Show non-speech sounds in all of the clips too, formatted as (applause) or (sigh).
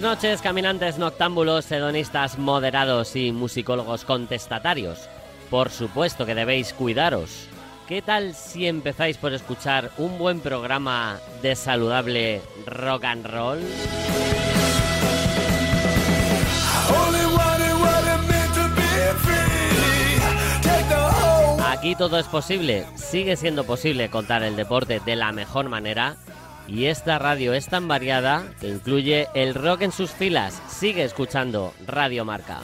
Buenas noches, caminantes noctámbulos, hedonistas moderados y musicólogos contestatarios. Por supuesto que debéis cuidaros. ¿Qué tal si empezáis por escuchar un buen programa de saludable rock and roll? Aquí todo es posible, sigue siendo posible contar el deporte de la mejor manera y esta radio es tan variada que incluye el rock en sus filas. Sigue escuchando Radio Marca.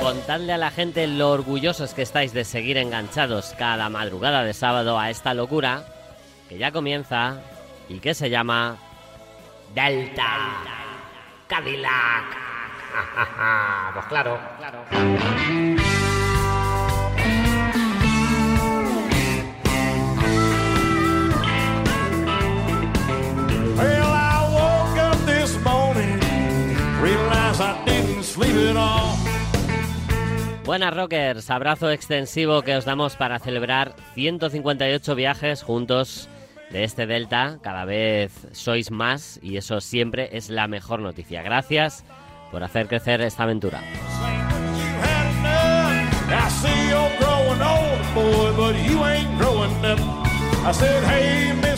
Contadle a la gente lo orgullosos que estáis de seguir enganchados cada madrugada de sábado a esta locura que ya comienza y que se llama Delta Cadillac. (laughs) pues claro, claro. Well, I woke up this morning, realized I didn't sleep at all. Buenas rockers, abrazo extensivo que os damos para celebrar 158 viajes juntos de este Delta. Cada vez sois más y eso siempre es la mejor noticia. Gracias por hacer crecer esta aventura.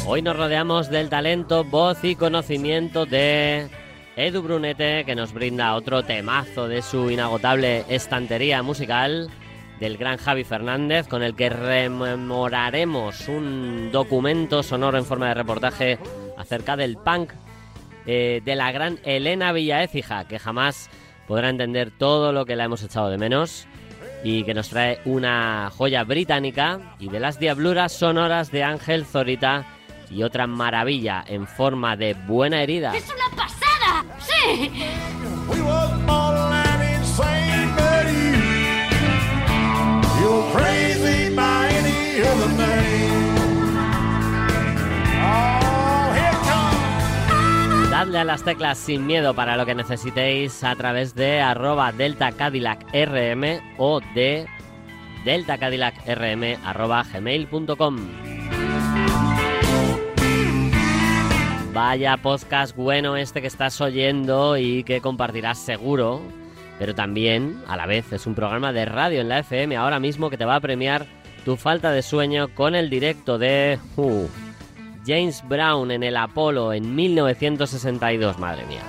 Hoy nos rodeamos del talento, voz y conocimiento de Edu Brunete, que nos brinda otro temazo de su inagotable estantería musical del gran Javi Fernández, con el que rememoraremos un documento sonoro en forma de reportaje acerca del punk eh, de la gran Elena Villaécija, que jamás podrá entender todo lo que la hemos echado de menos y que nos trae una joya británica y de las diabluras sonoras de Ángel Zorita y otra maravilla en forma de buena herida. ¡Es una pasada! ¡Sí! Dadle a las teclas sin miedo para lo que necesitéis a través de arroba delta Cadillac RM o de delta Cadillac RM arroba gmail.com. Vaya podcast bueno este que estás oyendo y que compartirás seguro pero también a la vez es un programa de radio en la FM ahora mismo que te va a premiar tu falta de sueño con el directo de uh, James Brown en el Apolo en 1962, madre mía.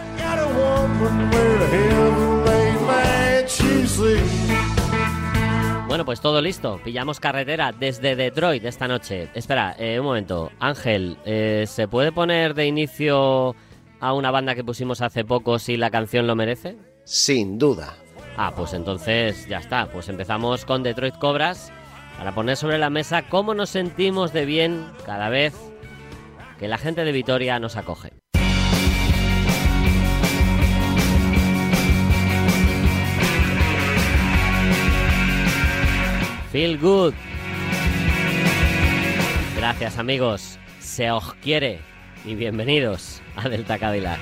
Bueno, pues todo listo. Pillamos carretera desde Detroit esta noche. Espera, eh, un momento. Ángel, eh, ¿se puede poner de inicio a una banda que pusimos hace poco si la canción lo merece? Sin duda. Ah, pues entonces ya está. Pues empezamos con Detroit Cobras para poner sobre la mesa cómo nos sentimos de bien cada vez que la gente de Vitoria nos acoge. Feel good. Gracias amigos, se os quiere y bienvenidos a Delta Cadillac.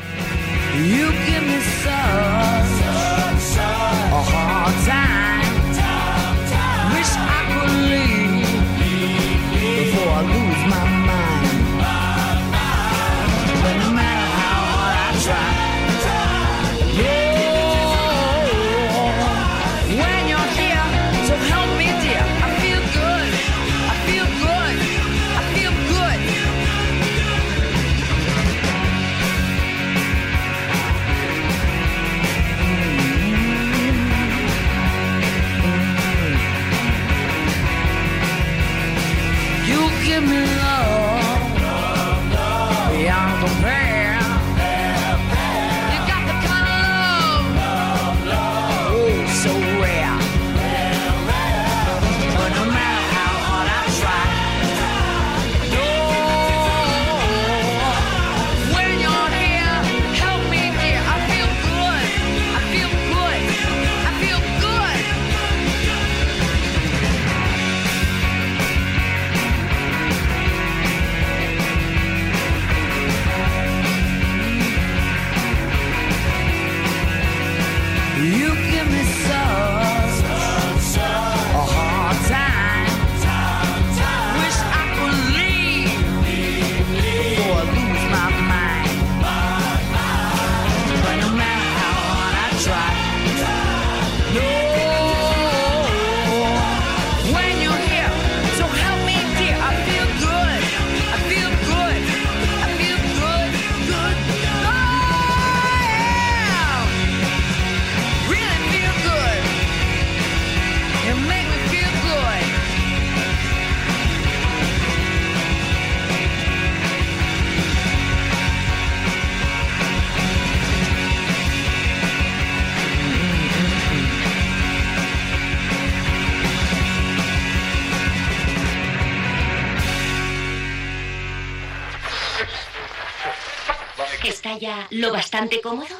Lo bastante cómodo?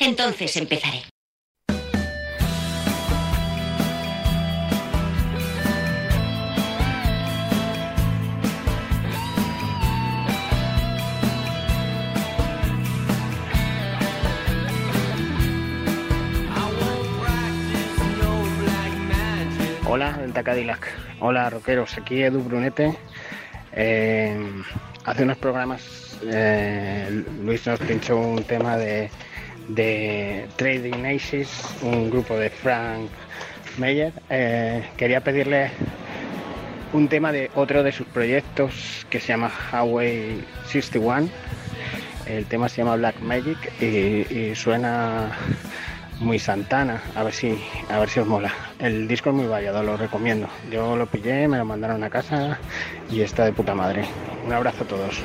Entonces empezaré. Hola, Delta Cadillac. Hola, rockeros. Aquí Edu Brunete. Eh, hace unos programas eh, Luis nos pinchó un tema de, Trading Aces, un grupo de Frank Meyer. Eh, quería pedirle un tema de otro de sus proyectos que se llama Highway 61. El tema se llama Black Magic y, suena muy Santana, a ver si a ver si os mola. El disco es muy variado, lo recomiendo. Yo lo pillé, me lo mandaron a casa y está de puta madre. Un abrazo a todos.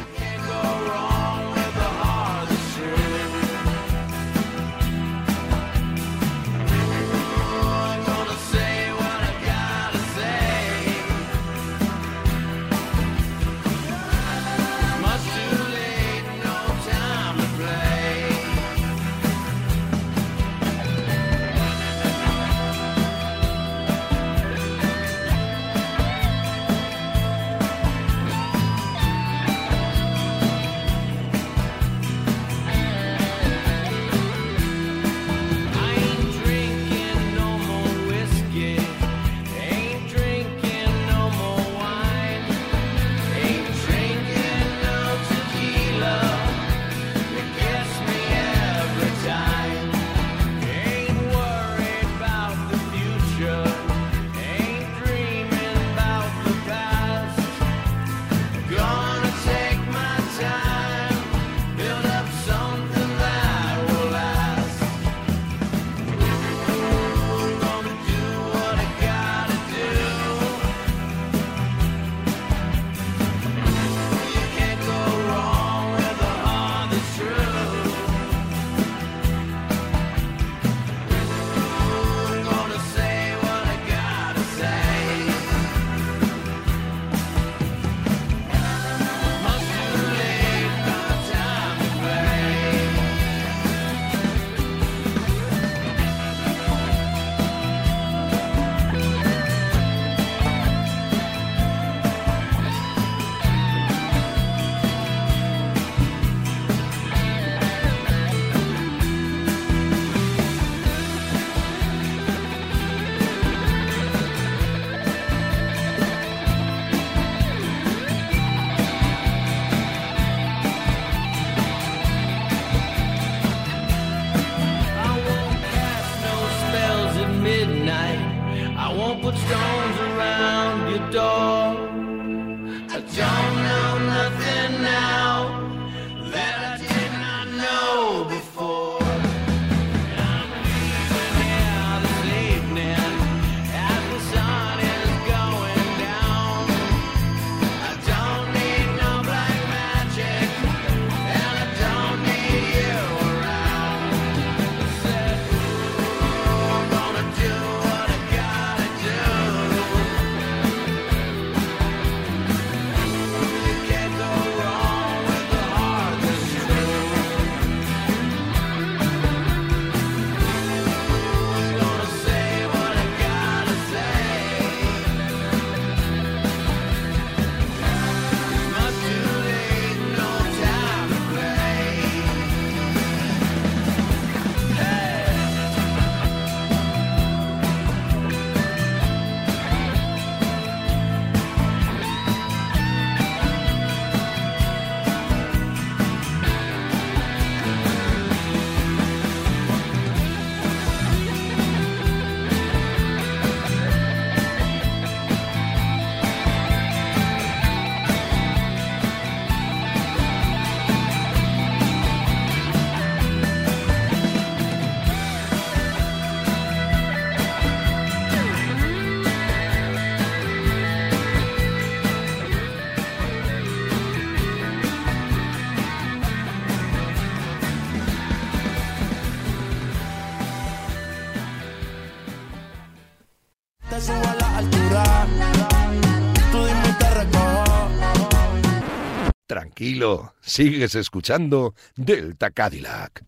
Tranquilo, sigues escuchando Delta Cadillac.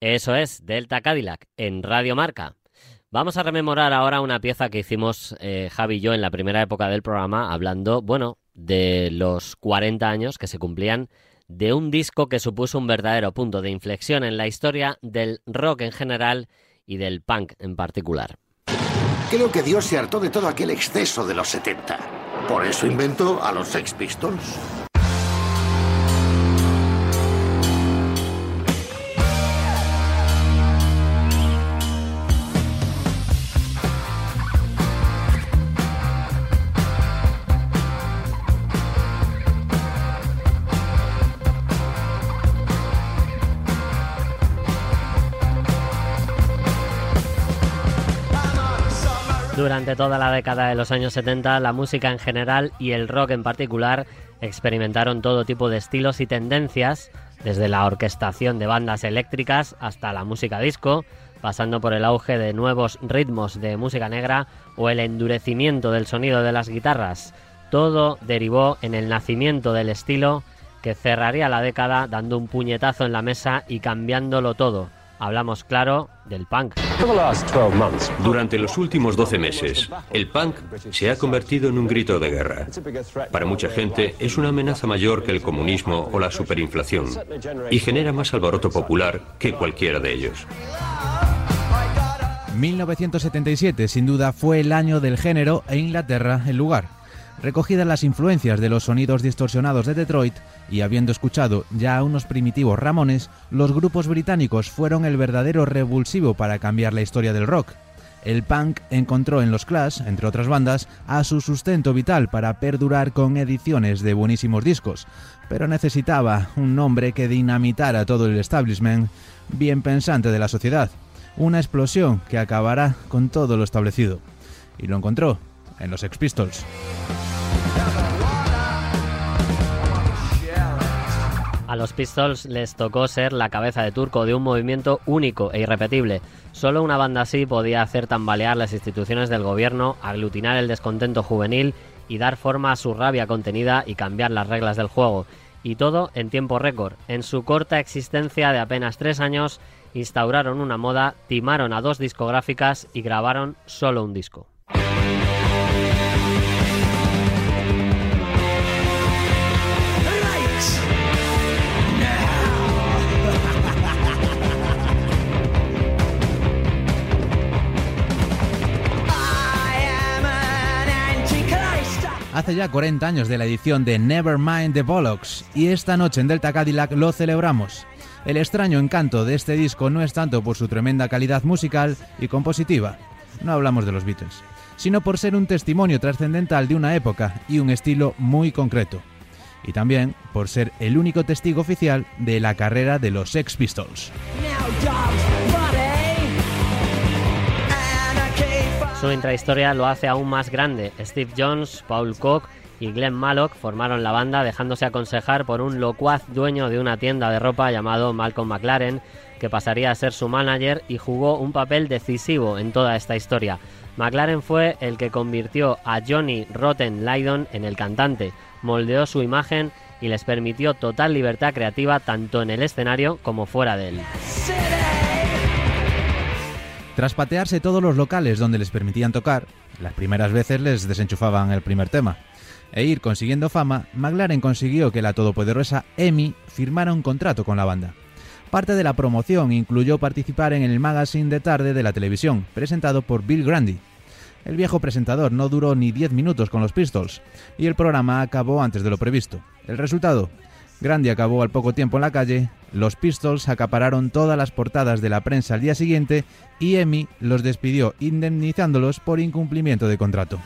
Eso es, Delta Cadillac, en Radio Marca. Vamos a rememorar ahora una pieza que hicimos eh, Javi y yo en la primera época del programa, hablando, bueno, de los 40 años que se cumplían de un disco que supuso un verdadero punto de inflexión en la historia del rock en general y del punk en particular. Creo que Dios se hartó de todo aquel exceso de los 70. Por eso inventó a los Sex Pistols. Durante toda la década de los años 70, la música en general y el rock en particular experimentaron todo tipo de estilos y tendencias, desde la orquestación de bandas eléctricas hasta la música disco, pasando por el auge de nuevos ritmos de música negra o el endurecimiento del sonido de las guitarras. Todo derivó en el nacimiento del estilo que cerraría la década dando un puñetazo en la mesa y cambiándolo todo Hablamos, claro, del punk. Durante los últimos 12 meses, el punk se ha convertido en un grito de guerra. Para mucha gente es una amenaza mayor que el comunismo o la superinflación y genera más alboroto popular que cualquiera de ellos. 1977 sin duda fue el año del género e Inglaterra el lugar. Recogidas las influencias de los sonidos distorsionados de Detroit y habiendo escuchado ya unos primitivos Ramones, los grupos británicos fueron el verdadero revulsivo para cambiar la historia del rock. El punk encontró en los Clash, entre otras bandas, a su sustento vital para perdurar con ediciones de buenísimos discos, pero necesitaba un nombre que dinamitara todo el establishment bien pensante de la sociedad, una explosión que acabará con todo lo establecido. Y lo encontró en los Sex Pistols. A los Pistols les tocó ser la cabeza de turco de un movimiento único e irrepetible. Solo una banda así podía hacer tambalear las instituciones del gobierno, aglutinar el descontento juvenil y dar forma a su rabia contenida y cambiar las reglas del juego. Y todo en tiempo récord. En su corta existencia de apenas tres años, instauraron una moda, timaron a dos discográficas y grabaron solo un disco. Hace ya 40 años de la edición de Nevermind the Bollocks y esta noche en Delta Cadillac lo celebramos. El extraño encanto de este disco no es tanto por su tremenda calidad musical y compositiva, no hablamos de los Beatles, sino por ser un testimonio trascendental de una época y un estilo muy concreto. Y también por ser el único testigo oficial de la carrera de los Sex Pistols. Su intrahistoria lo hace aún más grande. Steve Jones, Paul Koch y Glenn Mallock formaron la banda dejándose aconsejar por un locuaz dueño de una tienda de ropa llamado Malcolm McLaren, que pasaría a ser su manager y jugó un papel decisivo en toda esta historia. McLaren fue el que convirtió a Johnny Rotten Lydon en el cantante, moldeó su imagen y les permitió total libertad creativa tanto en el escenario como fuera de él. Tras patearse todos los locales donde les permitían tocar, las primeras veces les desenchufaban el primer tema, e ir consiguiendo fama, McLaren consiguió que la todopoderosa EMI firmara un contrato con la banda. Parte de la promoción incluyó participar en el magazine de tarde de la televisión, presentado por Bill Grundy. El viejo presentador no duró ni 10 minutos con los Pistols, y el programa acabó antes de lo previsto. El resultado, Grandi acabó al poco tiempo en la calle, los Pistols acapararon todas las portadas de la prensa al día siguiente y Emmy los despidió indemnizándolos por incumplimiento de contrato.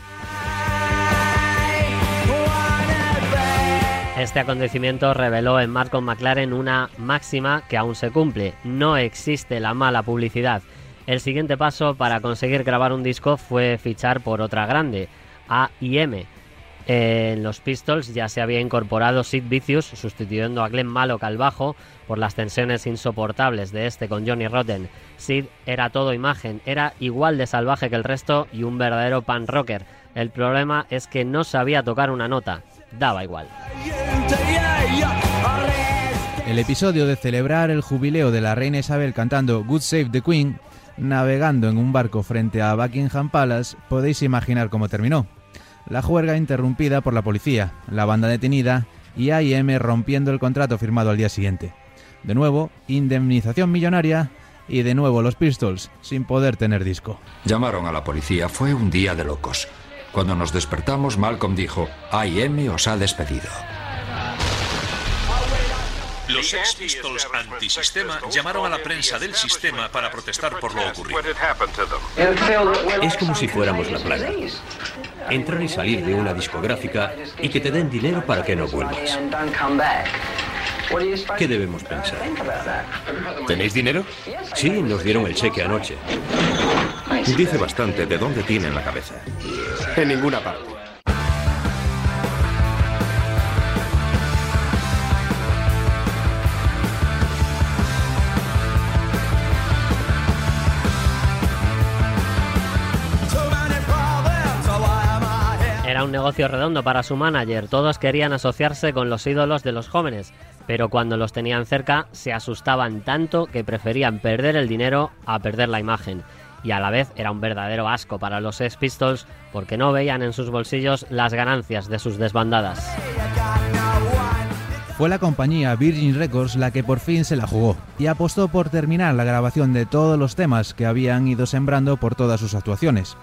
Este acontecimiento reveló en Malcolm McLaren una máxima que aún se cumple. No existe la mala publicidad. El siguiente paso para conseguir grabar un disco fue fichar por otra grande, En los Pistols ya se había incorporado Sid Vicious, sustituyendo a Glenn Mallock al bajo por las tensiones insoportables de este con Johnny Rotten. Sid era todo imagen, era igual de salvaje que el resto y un verdadero pan rocker. El problema es que no sabía tocar una nota, daba igual. El episodio de celebrar el jubileo de la reina Isabel cantando Good Save the Queen, navegando en un barco frente a Buckingham Palace, podéis imaginar cómo terminó. La juerga interrumpida por la policía, la banda detenida y AIM rompiendo el contrato firmado al día siguiente. De nuevo, indemnización millonaria y de nuevo los Pistols, sin poder tener disco. Llamaron a la policía, fue un día de locos. Cuando nos despertamos, Malcolm dijo, AIM os ha despedido. Los Sex Pistols antisistema llamaron a la prensa del sistema para protestar por lo ocurrido. Es como si fuéramos la plaga. Entrar y salir de una discográfica y que te den dinero para que no vuelvas. ¿Qué debemos pensar? ¿Tenéis dinero? Sí, nos dieron el cheque anoche. Dice bastante de dónde tienen la cabeza. En ninguna parte. Negocio redondo para su manager, todos querían asociarse con los ídolos de los jóvenes, pero cuando los tenían cerca se asustaban tanto que preferían perder el dinero a perder la imagen. Y a la vez era un verdadero asco para los Sex Pistols porque no veían en sus bolsillos las ganancias de sus desbandadas. Fue la compañía Virgin Records la que por fin se la jugó y apostó por terminar la grabación de todos los temas que habían ido sembrando por todas sus actuaciones.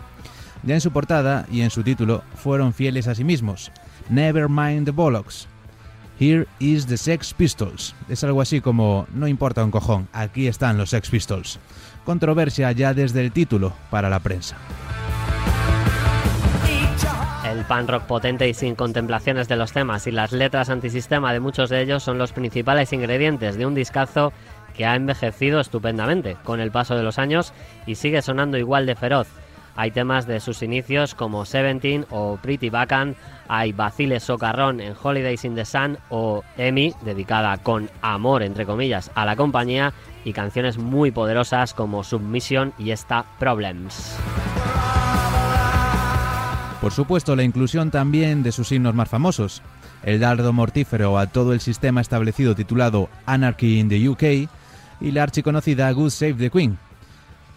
Ya en su portada y en su título fueron fieles a sí mismos. Never mind the bollocks. Here is the Sex Pistols. Es algo así como no importa un cojón, aquí están los Sex Pistols. Controversia ya desde el título para la prensa. El pan rock potente y sin contemplaciones de los temas y las letras antisistema de muchos de ellos son los principales ingredientes de un discazo que ha envejecido estupendamente con el paso de los años y sigue sonando igual de feroz. Hay temas de sus inicios como Seventeen o Pretty Bacon, hay Bacile Socarrón en Holidays in the Sun o Emmy, dedicada con amor, entre comillas, a la compañía, y canciones muy poderosas como Submission y esta Problems. Por supuesto, la inclusión también de sus himnos más famosos, el dardo mortífero a todo el sistema establecido titulado Anarchy in the UK y la archiconocida Good Save the Queen,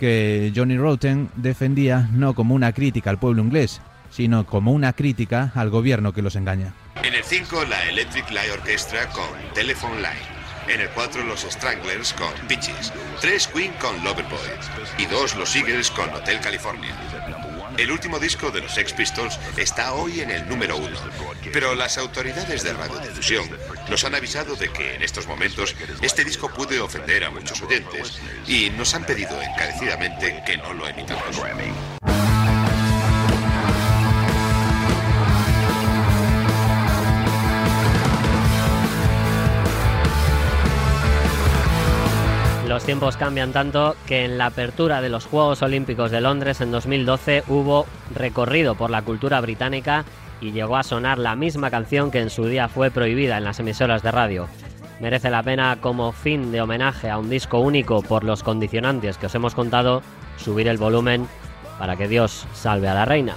que Johnny Rotten defendía no como una crítica al pueblo inglés, sino como una crítica al gobierno que los engaña. En el 5, la Electric Light Orchestra con Telephone Line. En el 4, los Stranglers con Bitches. 3, Queen con Loverboy. Y 2, los Eagles con Hotel California. El último disco de los Sex Pistols está hoy en el número uno, pero las autoridades de radiodifusión nos han avisado de que en estos momentos este disco puede ofender a muchos oyentes y nos han pedido encarecidamente que no lo emitamos. Los tiempos cambian tanto que en la apertura de los Juegos Olímpicos de Londres en 2012 hubo recorrido por la cultura británica y llegó a sonar la misma canción que en su día fue prohibida en las emisoras de radio. Merece la pena como fin de homenaje a un disco único por los condicionantes que os hemos contado, subir el volumen para que Dios salve a la reina.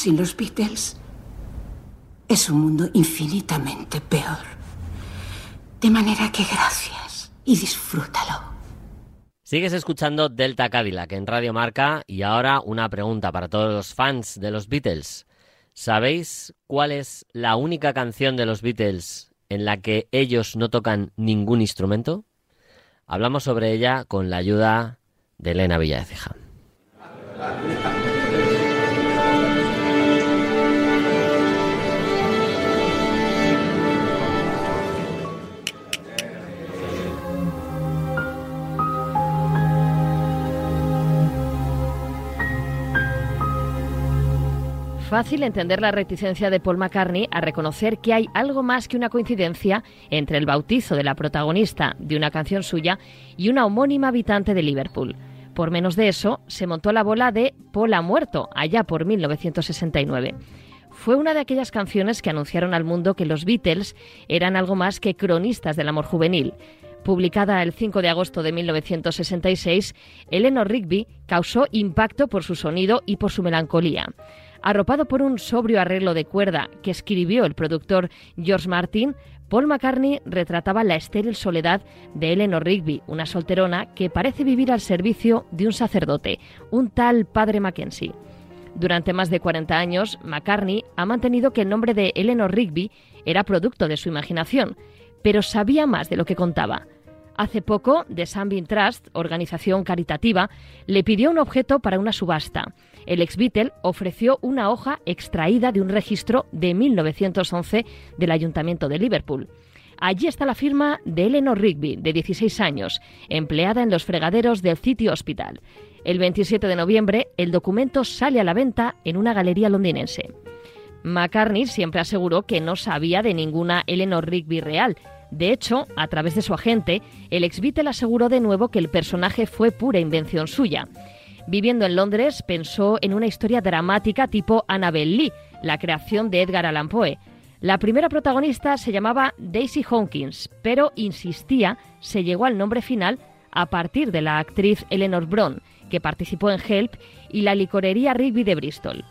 Sin los Beatles es un mundo infinitamente peor. De manera que gracias y disfrútalo. Sigues escuchando Delta Cadillac en Radio Marca y ahora una pregunta para todos los fans de los Beatles. ¿Sabéis cuál es la única canción de los Beatles en la que ellos no tocan ningún instrumento? Hablamos sobre ella con la ayuda de Elena Villaceja. Fácil entender la reticencia de Paul McCartney a reconocer que hay algo más que una coincidencia entre el bautizo de la protagonista de una canción suya y una homónima habitante de Liverpool. Por menos de eso, se montó la bola de Paul ha muerto, allá por 1969. Fue una de aquellas canciones que anunciaron al mundo que los Beatles eran algo más que cronistas del amor juvenil. Publicada el 5 de agosto de 1966, Eleanor Rigby causó impacto por su sonido y por su melancolía. Arropado por un sobrio arreglo de cuerda que escribió el productor George Martin, Paul McCartney retrataba la estéril soledad de Eleanor Rigby, una solterona que parece vivir al servicio de un sacerdote, un tal padre Mackenzie. Durante más de 40 años, McCartney ha mantenido que el nombre de Eleanor Rigby era producto de su imaginación, pero sabía más de lo que contaba. Hace poco, The Sunbeam Trust, organización caritativa, le pidió un objeto para una subasta. El ex Beatle ofreció una hoja extraída de un registro de 1911 del Ayuntamiento de Liverpool. Allí está la firma de Eleanor Rigby, de 16 años, empleada en los fregaderos del City Hospital. El 27 de noviembre, el documento sale a la venta en una galería londinense. McCartney siempre aseguró que no sabía de ninguna Eleanor Rigby real, de hecho, a través de su agente, el ex Beatle aseguró de nuevo que el personaje fue pura invención suya. Viviendo en Londres, pensó en una historia dramática tipo Annabel Lee, la creación de Edgar Allan Poe. La primera protagonista se llamaba Daisy Hawkins, pero insistía, se llegó al nombre final a partir de la actriz Eleanor Bron, que participó en Help, y la licorería Rigby de Bristol.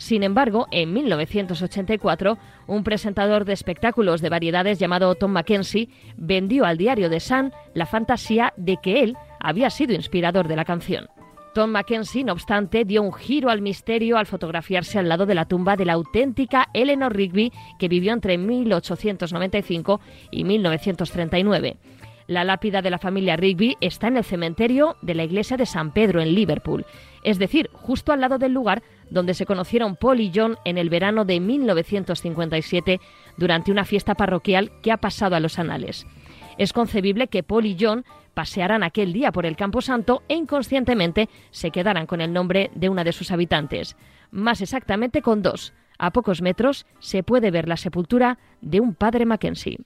Sin embargo, en 1984, un presentador de espectáculos de variedades llamado Tom Mackenzie vendió al diario The Sun la fantasía de que él había sido inspirador de la canción. Tom Mackenzie, no obstante, dio un giro al misterio al fotografiarse al lado de la tumba de la auténtica Eleanor Rigby, que vivió entre 1895 y 1939. La lápida de la familia Rigby está en el cementerio de la iglesia de San Pedro en Liverpool, es decir, justo al lado del lugar donde se conocieron Paul y John en el verano de 1957 durante una fiesta parroquial que ha pasado a los anales. Es concebible que Paul y John pasearan aquel día por el Campo Santo e inconscientemente se quedaran con el nombre de una de sus habitantes, más exactamente con dos. A pocos metros se puede ver la sepultura de un padre Mackenzie.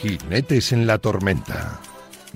Jinetes en la tormenta.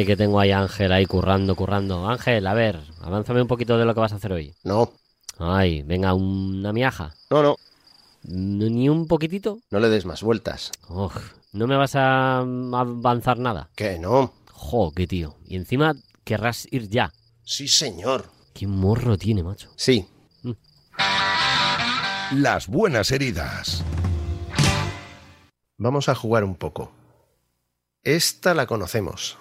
Ay, que tengo ahí a Ángel ahí currando, currando. Ángel, a ver, avánzame un poquito de lo que vas a hacer hoy. No. Ay, venga, una miaja. No, no. ¿Ni un poquitito? No le des más vueltas. Uf, ¿No me vas a avanzar nada? Que no. Jo, qué tío. Y encima querrás ir ya. Sí, señor. Qué morro tiene, macho. Sí. Mm. Las buenas heridas. Vamos a jugar un poco. Esta la conocemos.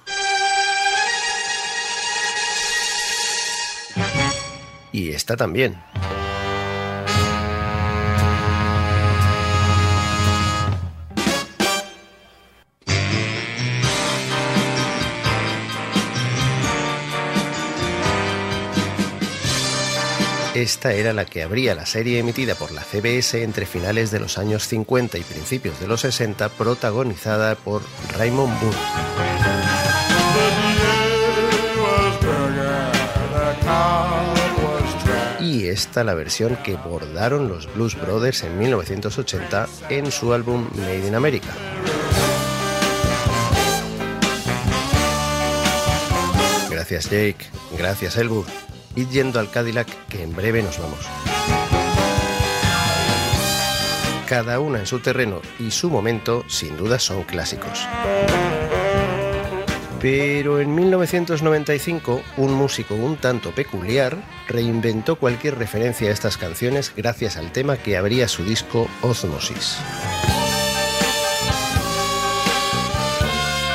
Y esta también. Esta era la que abría la serie emitida por la CBS entre finales de los años 50 y principios de los 60, protagonizada por Raymond Moore. Y esta la versión que bordaron los Blues Brothers en 1980 en su álbum Made in America. Gracias Jake, gracias Elwood. Id yendo al Cadillac que en breve nos vamos. Cada una en su terreno y su momento sin duda son clásicos. Pero en 1995, un músico un tanto peculiar reinventó cualquier referencia a estas canciones gracias al tema que abría su disco Osmosis.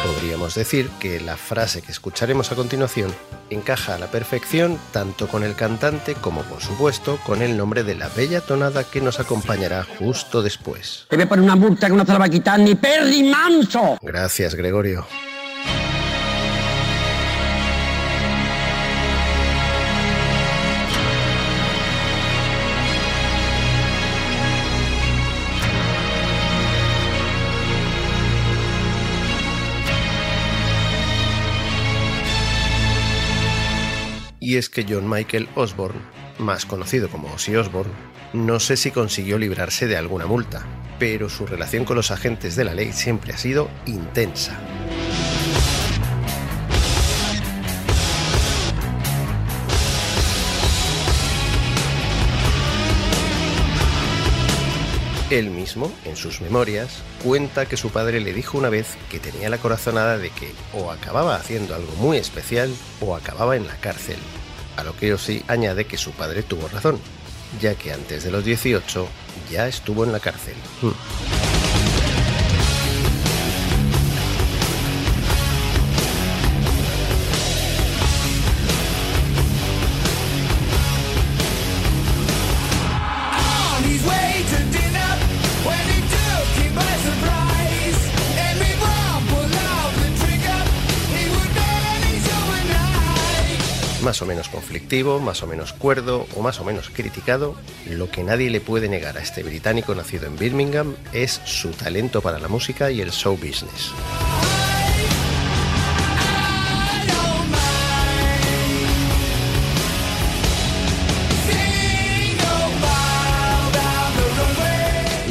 Podríamos decir que la frase que escucharemos a continuación encaja a la perfección tanto con el cantante como por supuesto con el nombre de la bella tonada que nos acompañará justo después. Te voy a poner una multa que no te la va a quitar ni perri manso. Gracias, Gregorio. Y es que John Michael Osborne, más conocido como Ozzy Osbourne, no sé si consiguió librarse de alguna multa, pero su relación con los agentes de la ley siempre ha sido intensa. Él mismo, en sus memorias, cuenta que su padre le dijo una vez que tenía la corazonada de que o acababa haciendo algo muy especial o acababa en la cárcel, a lo que Ozzy añade que su padre tuvo razón, ya que antes de los 18 ya estuvo en la cárcel. Más o menos conflictivo, más o menos cuerdo o más o menos criticado, lo que nadie le puede negar a este británico nacido en Birmingham es su talento para la música y el show business.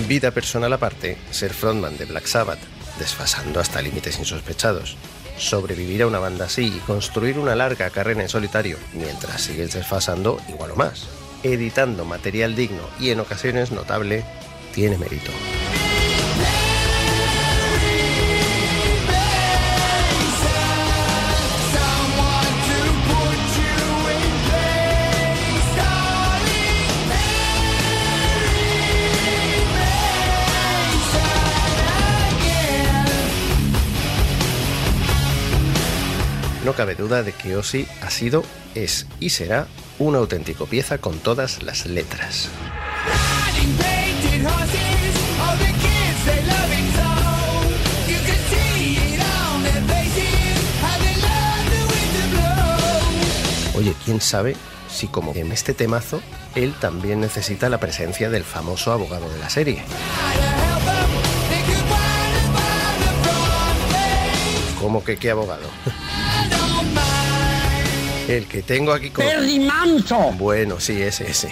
Vida personal aparte, ser frontman de Black Sabbath, desfasando hasta límites insospechados, sobrevivir a una banda así y construir una larga carrera en solitario mientras sigues desfasando igual o más, editando material digno y en ocasiones notable, tiene mérito. No cabe duda de que Ozzy ha sido, es y será una auténtico pieza con todas las letras. Oye, quién sabe si como en este temazo, él también necesita la presencia del famoso abogado de la serie. ¿Cómo que qué abogado? (laughs) El que tengo aquí con... ¡Perry Manso! Bueno, sí, ese, ese.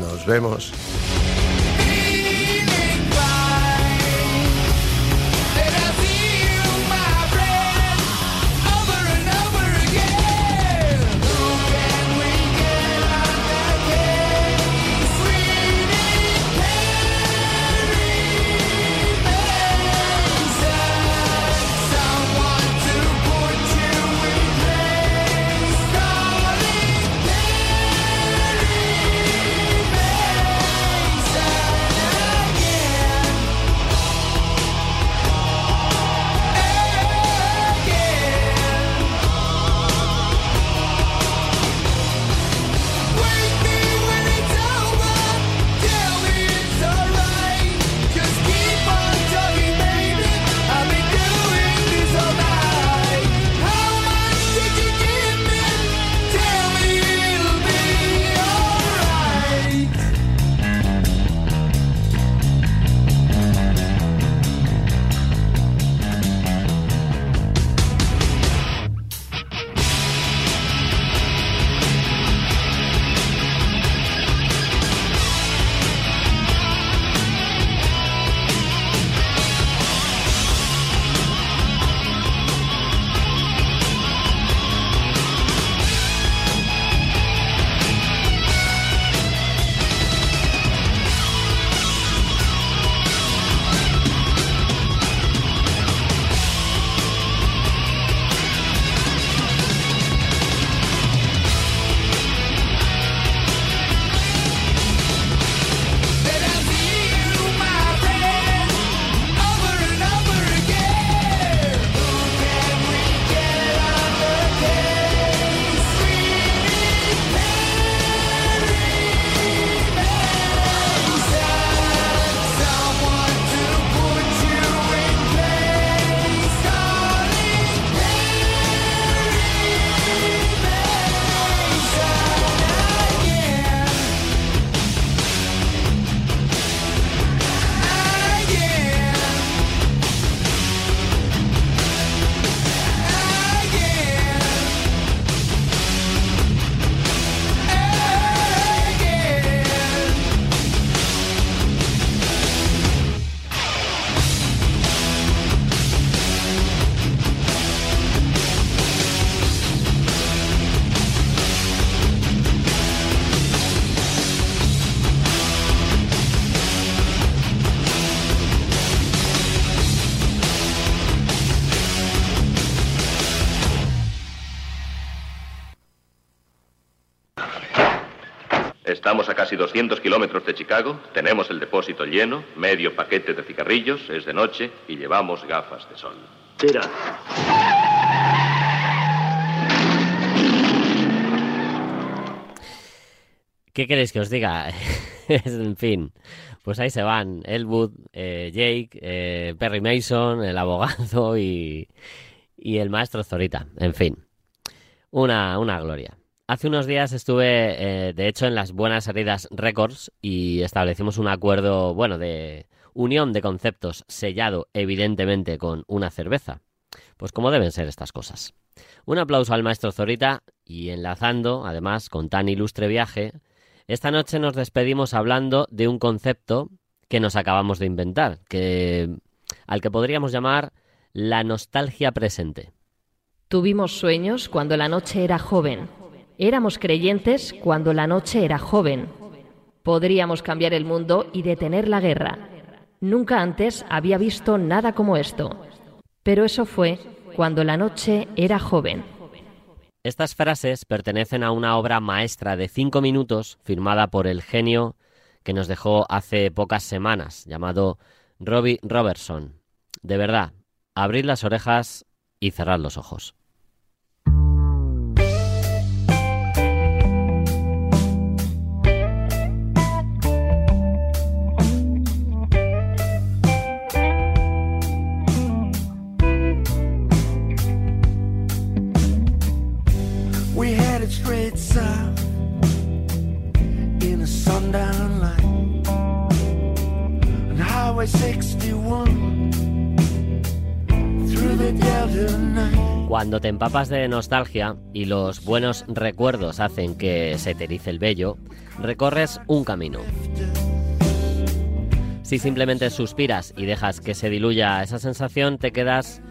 Nos vemos. Casi 200 kilómetros de Chicago, tenemos el depósito lleno, medio paquete de cigarrillos, es de noche y llevamos gafas de sol. Tira. ¿Qué queréis que os diga? (laughs) en fin, pues ahí se van. Elwood, eh, Jake, eh, Perry Mason, el abogado y, y el maestro Zorita. En fin, una, una gloria. Hace unos días estuve, eh, de hecho, en las Buenas Heridas Records y establecimos un acuerdo, bueno, de unión de conceptos sellado, evidentemente, con una cerveza. Pues como deben ser estas cosas. Un aplauso al maestro Zorita y enlazando, además, con tan ilustre viaje, esta noche nos despedimos hablando de un concepto que nos acabamos de inventar, que al que podríamos llamar la nostalgia presente. Tuvimos sueños cuando la noche era joven. Éramos creyentes cuando la noche era joven. Podríamos cambiar el mundo y detener la guerra. Nunca antes había visto nada como esto. Pero eso fue cuando la noche era joven. Estas frases pertenecen a una obra maestra de cinco minutos firmada por el genio que nos dejó hace pocas semanas, llamado Robbie Robertson. De verdad, abrid las orejas y cerrad los ojos. South in a sundown line on Highway 61 through the Delta night. Cuando te empapas de nostalgia y los buenos recuerdos hacen que se te erice el vello, recorres un camino. Si simplemente suspiras y dejas que se diluya esa sensación, te quedas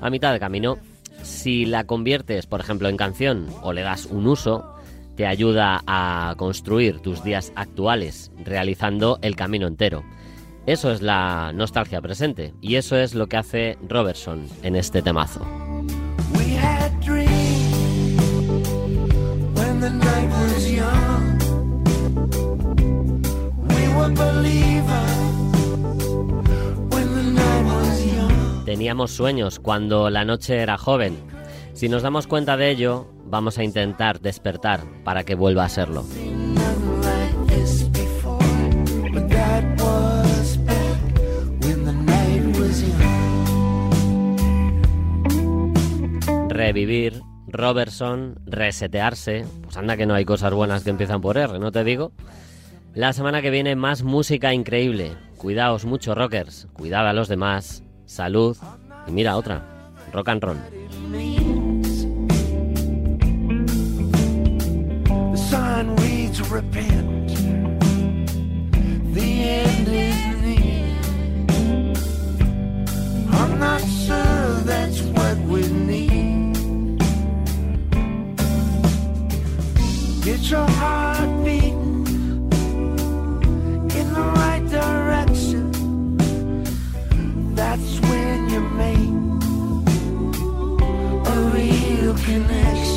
a mitad de camino. Si la conviertes, por ejemplo, en canción o le das un uso, te ayuda a construir tus días actuales, realizando el camino entero. Eso es la nostalgia presente y eso es lo que hace Robertson en este temazo. Teníamos sueños cuando la noche era joven. Si nos damos cuenta de ello, vamos a intentar despertar para que vuelva a serlo. Revivir, Robertson, resetearse. Pues anda que no hay cosas buenas que empiezan por R, ¿no te digo? La semana que viene más música increíble. Cuidaos mucho, rockers. Cuidad a los demás. Salud. Y mira otra. Rock and roll. Reads repent. The end is near. I'm not sure that's what we need. Get your heart beating in the right direction. That's when you make a real connection.